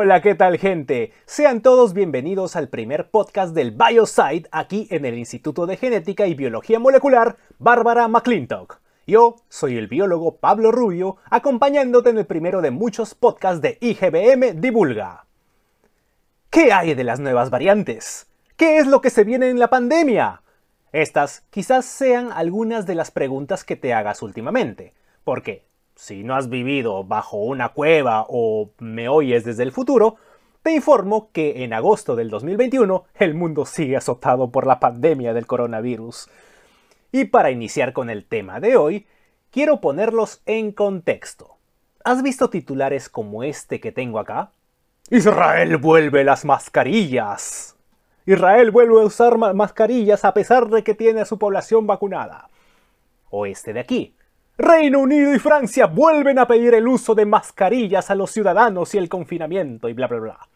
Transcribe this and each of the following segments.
Hola, ¿qué tal gente? Sean todos bienvenidos al primer podcast del Biosite aquí en el Instituto de Genética y Biología Molecular Bárbara McClintock. Yo soy el biólogo Pablo Rubio, acompañándote en el primero de muchos podcasts de IGBM Divulga. ¿Qué hay de las nuevas variantes? ¿Qué es lo que se viene en la pandemia? Estas quizás sean algunas de las preguntas que te hagas últimamente, porque si no has vivido bajo una cueva o me oyes desde el futuro, te informo que en agosto del 2021 el mundo sigue azotado por la pandemia del coronavirus. Y para iniciar con el tema de hoy, quiero ponerlos en contexto. ¿Has visto titulares como este que tengo acá? Israel vuelve las mascarillas. Israel vuelve a usar mascarillas a pesar de que tiene a su población vacunada. O este de aquí. Reino Unido y Francia vuelven a pedir el uso de mascarillas a los ciudadanos y el confinamiento y bla bla bla.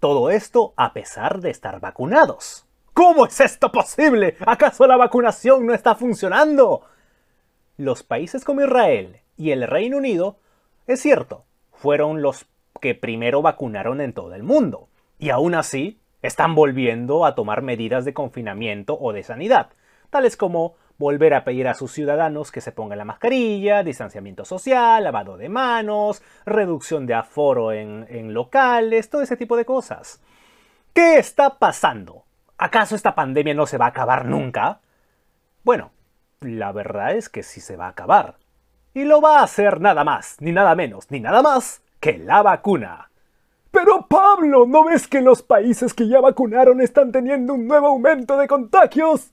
Todo esto a pesar de estar vacunados. ¿Cómo es esto posible? ¿Acaso la vacunación no está funcionando? Los países como Israel y el Reino Unido, es cierto, fueron los que primero vacunaron en todo el mundo. Y aún así, están volviendo a tomar medidas de confinamiento o de sanidad, tales como volver a pedir a sus ciudadanos que se pongan la mascarilla, distanciamiento social, lavado de manos, reducción de aforo en, locales, todo ese tipo de cosas. ¿Qué está pasando? ¿Acaso esta pandemia no se va a acabar nunca? Bueno, la verdad es que sí se va a acabar. Y lo va a hacer nada más, ni nada menos, ni nada más que la vacuna. Pero Pablo, ¿no ves que los países que ya vacunaron están teniendo un nuevo aumento de contagios?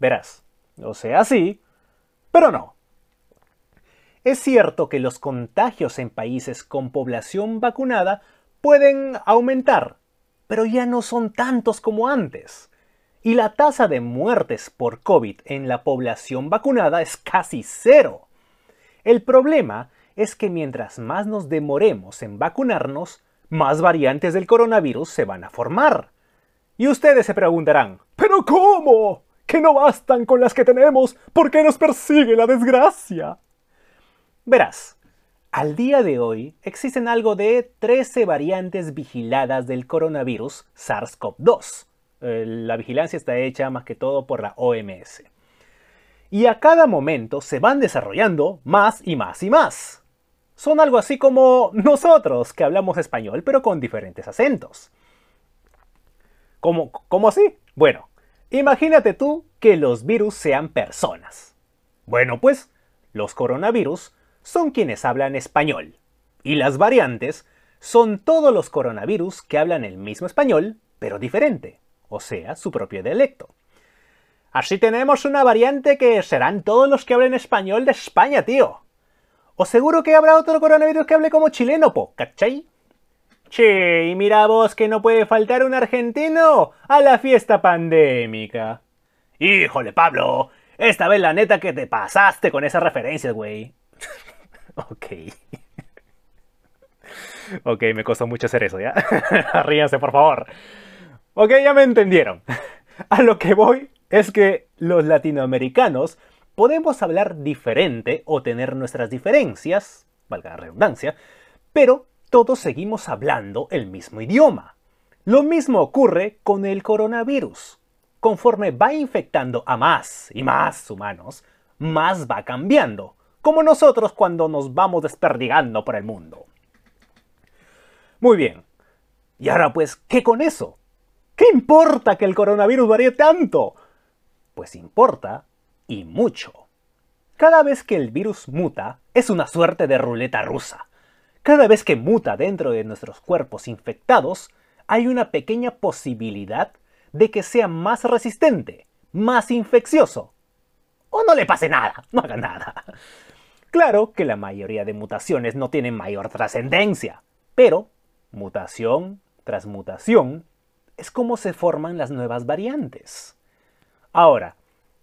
Verás, o sea, sí, pero no. Es cierto que los contagios en países con población vacunada pueden aumentar, pero ya no son tantos como antes. Y la tasa de muertes por COVID en la población vacunada es casi cero. El problema es que mientras más nos demoremos en vacunarnos, más variantes del coronavirus se van a formar. Y ustedes se preguntarán, ¿pero cómo? Que no bastan con las que tenemos, porque nos persigue la desgracia. Verás, al día de hoy existen algo de 13 variantes vigiladas del coronavirus SARS-CoV-2. Eh, la vigilancia está hecha más que todo por la OMS. Y a cada momento se van desarrollando más y más y más. Son algo así como nosotros, que hablamos español pero con diferentes acentos. ¿Cómo, cómo así? Bueno, Imagínate tú que los virus sean personas. Bueno, pues los coronavirus son quienes hablan español. Y las variantes son todos los coronavirus que hablan el mismo español, pero diferente, o sea, su propio dialecto. Así tenemos una variante que serán todos los que hablen español de España, tío. O seguro que habrá otro coronavirus que hable como chileno, po, ¿cachai? Che, y mira vos que no puede faltar un argentino a la fiesta pandémica. Híjole, Pablo, esta vez la neta que te pasaste con esas referencias, güey. ok. ok, me costó mucho hacer eso, ¿ya? Ríanse, por favor. Ok, ya me entendieron. A lo que voy es que los latinoamericanos podemos hablar diferente o tener nuestras diferencias, valga la redundancia, pero todos seguimos hablando el mismo idioma. Lo mismo ocurre con el coronavirus. Conforme va infectando a más y más humanos, más va cambiando, como nosotros cuando nos vamos desperdigando por el mundo. Muy bien. Y ahora pues, ¿qué con eso? ¿Qué importa que el coronavirus varíe tanto? Pues importa y mucho. Cada vez que el virus muta, es una suerte de ruleta rusa. Cada vez que muta dentro de nuestros cuerpos infectados, hay una pequeña posibilidad de que sea más resistente, más infeccioso. O no le pase nada, no haga nada. Claro que la mayoría de mutaciones no tienen mayor trascendencia, pero mutación tras mutación es como se forman las nuevas variantes. Ahora,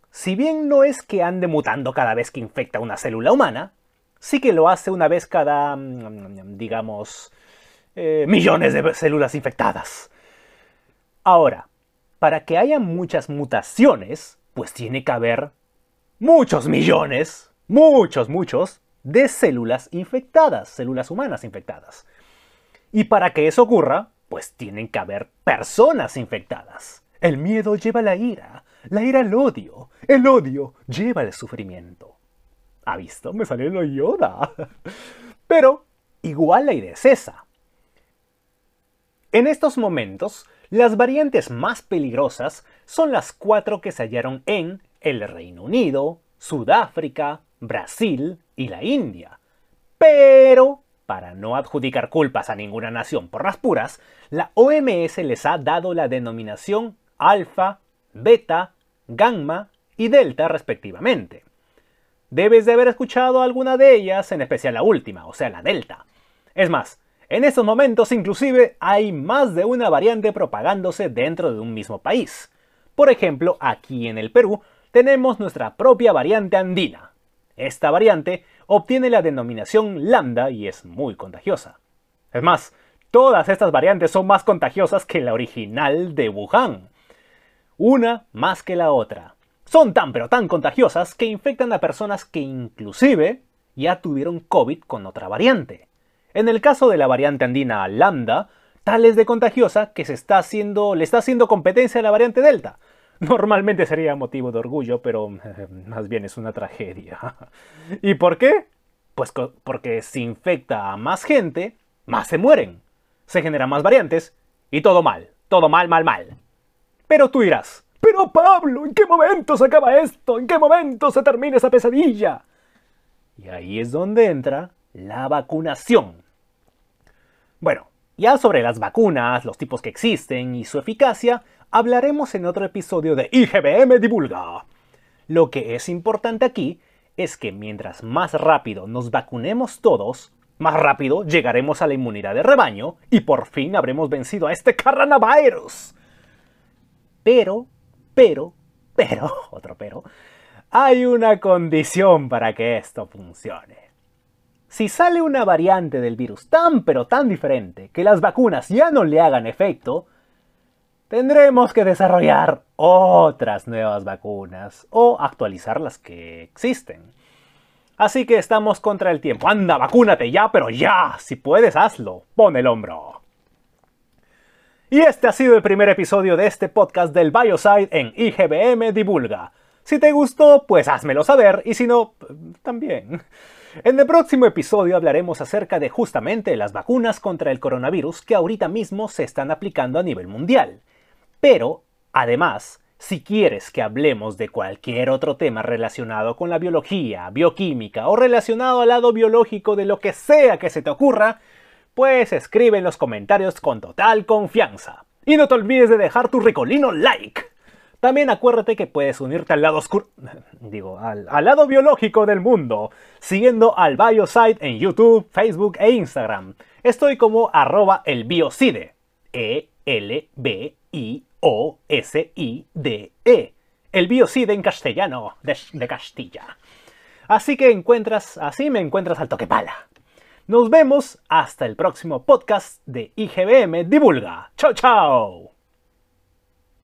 si bien no es que ande mutando cada vez que infecta una célula humana, sí que lo hace una vez cada, mm, digamos, eh, millones de células infectadas. Ahora, para que haya muchas mutaciones, pues tiene que haber muchos millones, muchos, muchos, de células infectadas, células humanas infectadas. Y para que eso ocurra, pues tienen que haber personas infectadas. El miedo lleva la ira, la ira el odio, el odio lleva el sufrimiento. ¿Ha visto? Me salió lo Yoda. Pero igual la idea es esa. En estos momentos, las variantes más peligrosas son las cuatro que se hallaron en el Reino Unido, Sudáfrica, Brasil y la India. Pero, para no adjudicar culpas a ninguna nación por las puras, la OMS les ha dado la denominación alfa, beta, gamma y delta respectivamente. Debes de haber escuchado alguna de ellas, en especial la última, o sea, la delta. Es más, en estos momentos inclusive hay más de una variante propagándose dentro de un mismo país. Por ejemplo, aquí en el Perú tenemos nuestra propia variante andina. Esta variante obtiene la denominación lambda y es muy contagiosa. Es más, todas estas variantes son más contagiosas que la original de Wuhan. Una más que la otra. Son tan pero tan contagiosas que infectan a personas que inclusive ya tuvieron COVID con otra variante. En el caso de la variante andina lambda, tal es de contagiosa que se está haciendo, le está haciendo competencia a la variante delta. Normalmente sería motivo de orgullo, pero más bien es una tragedia. ¿Y por qué? Pues porque si infecta a más gente, más se mueren. Se generan más variantes y todo mal, todo mal, mal, mal. Pero tú dirás, pero Pablo, ¿en qué momento se acaba esto? ¿En qué momento se termina esa pesadilla? Y ahí es donde entra la vacunación. Bueno, ya sobre las vacunas, los tipos que existen y su eficacia, hablaremos en otro episodio de IGBM Divulga. Lo que es importante aquí es que mientras más rápido nos vacunemos todos, más rápido llegaremos a la inmunidad de rebaño y por fin habremos vencido a este coronavirus. Pero, pero, pero, otro pero, hay una condición para que esto funcione. Si sale una variante del virus tan pero tan diferente que las vacunas ya no le hagan efecto, tendremos que desarrollar otras nuevas vacunas o actualizar las que existen. Así que estamos contra el tiempo. Anda, vacúnate ya, pero ya. Si puedes, hazlo. Pon el hombro. Y este ha sido el primer episodio de este podcast del Bioside en IGBM Divulga. Si te gustó, pues házmelo saber y si no, también. En el próximo episodio hablaremos acerca de justamente las vacunas contra el coronavirus que ahorita mismo se están aplicando a nivel mundial. Pero, además, si quieres que hablemos de cualquier otro tema relacionado con la biología, bioquímica o relacionado al lado biológico de lo que sea que se te ocurra, pues escribe en los comentarios con total confianza. Y no te olvides de dejar tu ricolino like. También acuérdate que puedes unirte al lado oscuro, digo, al, lado biológico del mundo, siguiendo al Biosite en YouTube, Facebook e Instagram. Estoy como arroba el biocide. E-L-B-I o-S-I-D-E. El biocide en castellano, de, Castilla. Así que encuentras, así me encuentras al toque pala. Nos vemos hasta el próximo podcast de IGBM Divulga. ¡Chao, chao!